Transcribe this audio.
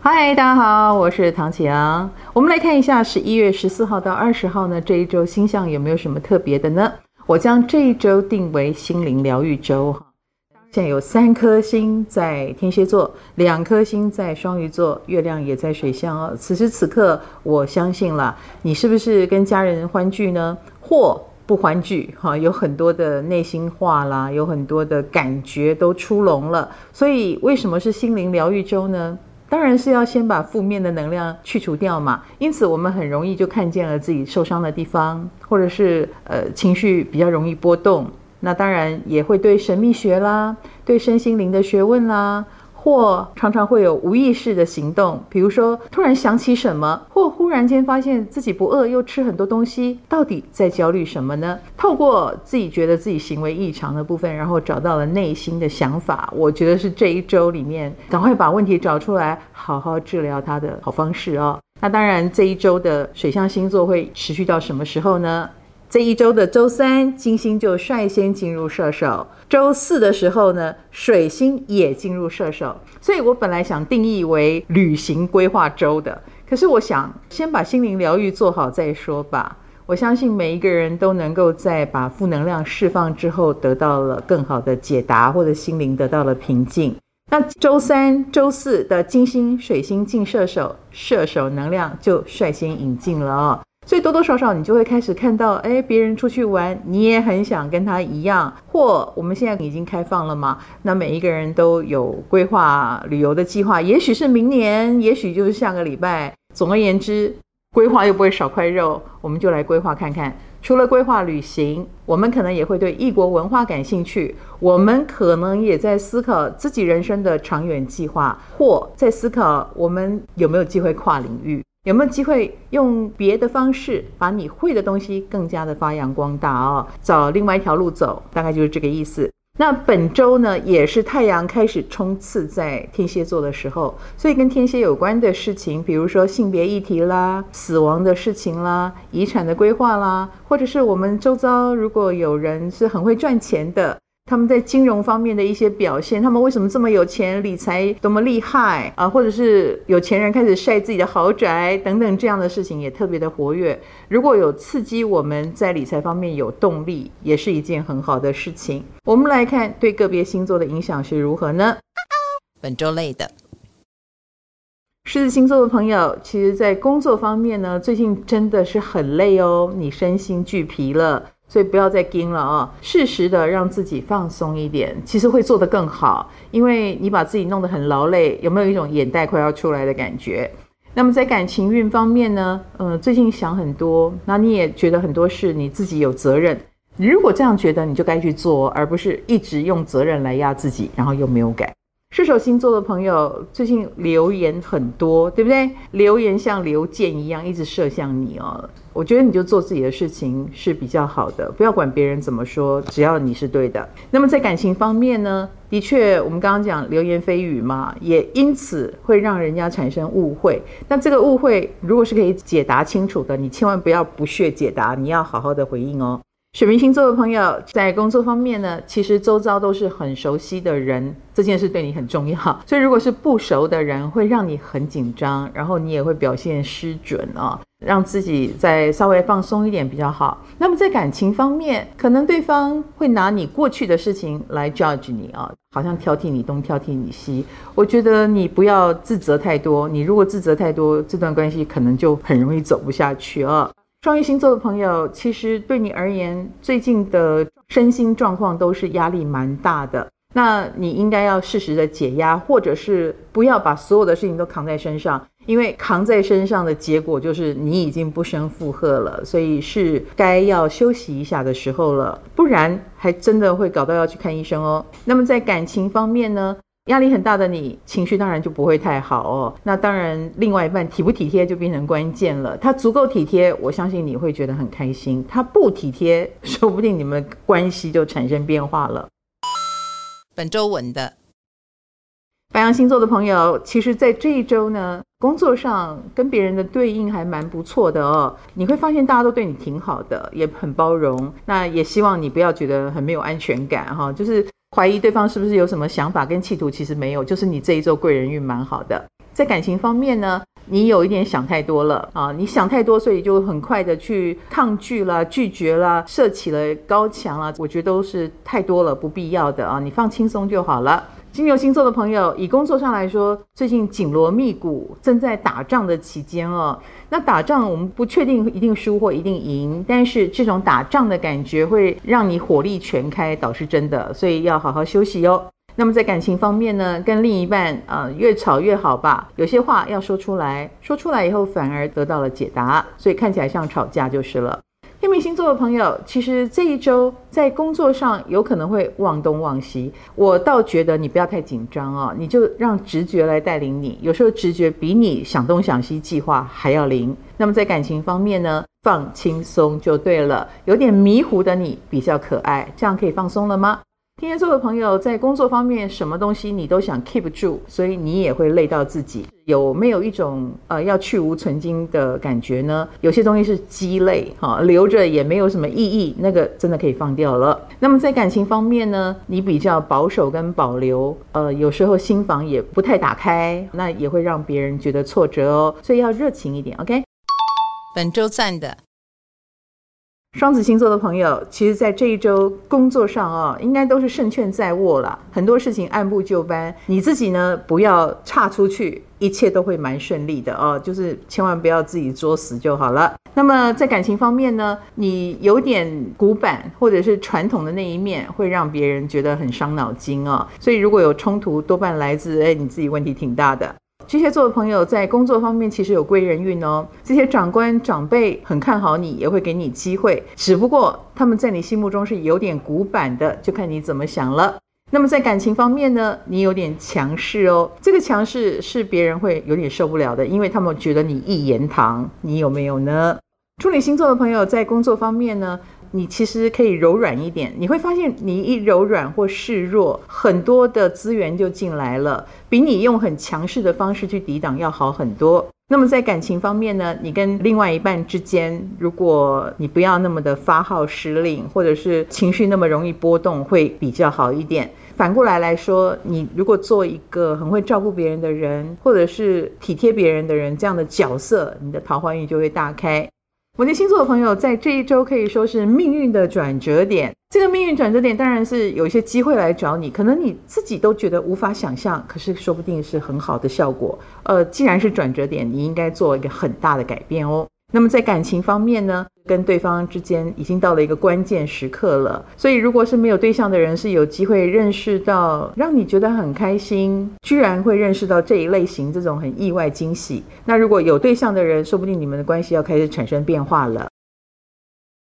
嗨，大家好，我是唐启阳。我们来看一下十一月十四号到二十号呢，这一周星象有没有什么特别的呢？我将这一周定为心灵疗愈周哈。现在有三颗星在天蝎座，两颗星在双鱼座，月亮也在水象哦。此时此刻，我相信了，你是不是跟家人欢聚呢？或不欢聚哈？有很多的内心话啦，有很多的感觉都出笼了。所以，为什么是心灵疗愈周呢？当然是要先把负面的能量去除掉嘛，因此我们很容易就看见了自己受伤的地方，或者是呃情绪比较容易波动，那当然也会对神秘学啦，对身心灵的学问啦。或常常会有无意识的行动，比如说突然想起什么，或突然间发现自己不饿又吃很多东西，到底在焦虑什么呢？透过自己觉得自己行为异常的部分，然后找到了内心的想法，我觉得是这一周里面赶快把问题找出来，好好治疗它的好方式哦。那当然，这一周的水象星座会持续到什么时候呢？这一周的周三，金星就率先进入射手；周四的时候呢，水星也进入射手。所以我本来想定义为旅行规划周的，可是我想先把心灵疗愈做好再说吧。我相信每一个人都能够在把负能量释放之后，得到了更好的解答，或者心灵得到了平静。那周三、周四的金星、水星进射手，射手能量就率先引进了哦。所以多多少少你就会开始看到，哎，别人出去玩，你也很想跟他一样。或我们现在已经开放了嘛，那每一个人都有规划旅游的计划，也许是明年，也许就是下个礼拜。总而言之，规划又不会少块肉，我们就来规划看看。除了规划旅行，我们可能也会对异国文化感兴趣，我们可能也在思考自己人生的长远计划，或在思考我们有没有机会跨领域。有没有机会用别的方式把你会的东西更加的发扬光大哦？找另外一条路走，大概就是这个意思。那本周呢，也是太阳开始冲刺在天蝎座的时候，所以跟天蝎有关的事情，比如说性别议题啦、死亡的事情啦、遗产的规划啦，或者是我们周遭如果有人是很会赚钱的。他们在金融方面的一些表现，他们为什么这么有钱，理财多么厉害啊？或者是有钱人开始晒自己的豪宅等等，这样的事情也特别的活跃。如果有刺激我们在理财方面有动力，也是一件很好的事情。我们来看对个别星座的影响是如何呢？本周类的狮子星座的朋友，其实在工作方面呢，最近真的是很累哦，你身心俱疲了。所以不要再盯了啊！适时的让自己放松一点，其实会做得更好。因为你把自己弄得很劳累，有没有一种眼袋快要出来的感觉？那么在感情运方面呢？呃，最近想很多，那你也觉得很多事你自己有责任。你如果这样觉得，你就该去做，而不是一直用责任来压自己，然后又没有改。射手星座的朋友最近留言很多，对不对？留言像流箭一样一直射向你哦。我觉得你就做自己的事情是比较好的，不要管别人怎么说，只要你是对的。那么在感情方面呢？的确，我们刚刚讲流言蜚语嘛，也因此会让人家产生误会。那这个误会如果是可以解答清楚的，你千万不要不屑解答，你要好好的回应哦。水瓶星座的朋友在工作方面呢，其实周遭都是很熟悉的人，这件事对你很重要。所以如果是不熟的人，会让你很紧张，然后你也会表现失准哦，让自己再稍微放松一点比较好。那么在感情方面，可能对方会拿你过去的事情来 judge 你啊，好像挑剔你东挑剔你西。我觉得你不要自责太多，你如果自责太多，这段关系可能就很容易走不下去啊。双鱼星座的朋友，其实对你而言，最近的身心状况都是压力蛮大的。那你应该要适时的解压，或者是不要把所有的事情都扛在身上，因为扛在身上的结果就是你已经不胜负荷了。所以是该要休息一下的时候了，不然还真的会搞到要去看医生哦。那么在感情方面呢？压力很大的你，情绪当然就不会太好哦。那当然，另外一半体不体贴就变成关键了。他足够体贴，我相信你会觉得很开心；他不体贴，说不定你们关系就产生变化了。本周稳的白羊星座的朋友，其实在这一周呢，工作上跟别人的对应还蛮不错的哦。你会发现大家都对你挺好的，也很包容。那也希望你不要觉得很没有安全感哈，就是。怀疑对方是不是有什么想法跟企图，其实没有，就是你这一周贵人运蛮好的。在感情方面呢，你有一点想太多了啊！你想太多，所以就很快的去抗拒了、拒绝了、设起了高墙了。我觉得都是太多了，不必要的啊！你放轻松就好了。金牛星座的朋友，以工作上来说，最近紧锣密鼓，正在打仗的期间哦。那打仗我们不确定一定输或一定赢，但是这种打仗的感觉会让你火力全开，倒是真的，所以要好好休息哟。那么在感情方面呢，跟另一半呃越吵越好吧，有些话要说出来，说出来以后反而得到了解答，所以看起来像吵架就是了。天秤星座的朋友，其实这一周在工作上有可能会忘东忘西，我倒觉得你不要太紧张、哦，你就让直觉来带领你，有时候直觉比你想东想西计划还要灵。那么在感情方面呢，放轻松就对了，有点迷糊的你比较可爱，这样可以放松了吗？天蝎座的朋友在工作方面，什么东西你都想 keep 住，所以你也会累到自己。有没有一种呃要去无存菁的感觉呢？有些东西是鸡肋，哈，留着也没有什么意义，那个真的可以放掉了。那么在感情方面呢，你比较保守跟保留，呃，有时候心房也不太打开，那也会让别人觉得挫折哦。所以要热情一点，OK。本周赞的。双子星座的朋友，其实，在这一周工作上啊、哦，应该都是胜券在握了，很多事情按部就班。你自己呢，不要差出去，一切都会蛮顺利的哦。就是千万不要自己作死就好了。那么在感情方面呢，你有点古板或者是传统的那一面，会让别人觉得很伤脑筋哦。所以如果有冲突，多半来自哎你自己问题挺大的。巨蟹座的朋友在工作方面其实有贵人运哦，这些长官长辈很看好你，也会给你机会，只不过他们在你心目中是有点古板的，就看你怎么想了。那么在感情方面呢，你有点强势哦，这个强势是别人会有点受不了的，因为他们觉得你一言堂，你有没有呢？处女星座的朋友在工作方面呢，你其实可以柔软一点，你会发现你一柔软或示弱，很多的资源就进来了，比你用很强势的方式去抵挡要好很多。那么在感情方面呢，你跟另外一半之间，如果你不要那么的发号施令，或者是情绪那么容易波动，会比较好一点。反过来来说，你如果做一个很会照顾别人的人，或者是体贴别人的人这样的角色，你的桃花运就会大开。摩羯星座的朋友在这一周可以说是命运的转折点。这个命运转折点当然是有一些机会来找你，可能你自己都觉得无法想象，可是说不定是很好的效果。呃，既然是转折点，你应该做一个很大的改变哦。那么在感情方面呢，跟对方之间已经到了一个关键时刻了，所以如果是没有对象的人，是有机会认识到让你觉得很开心，居然会认识到这一类型这种很意外惊喜。那如果有对象的人，说不定你们的关系要开始产生变化了。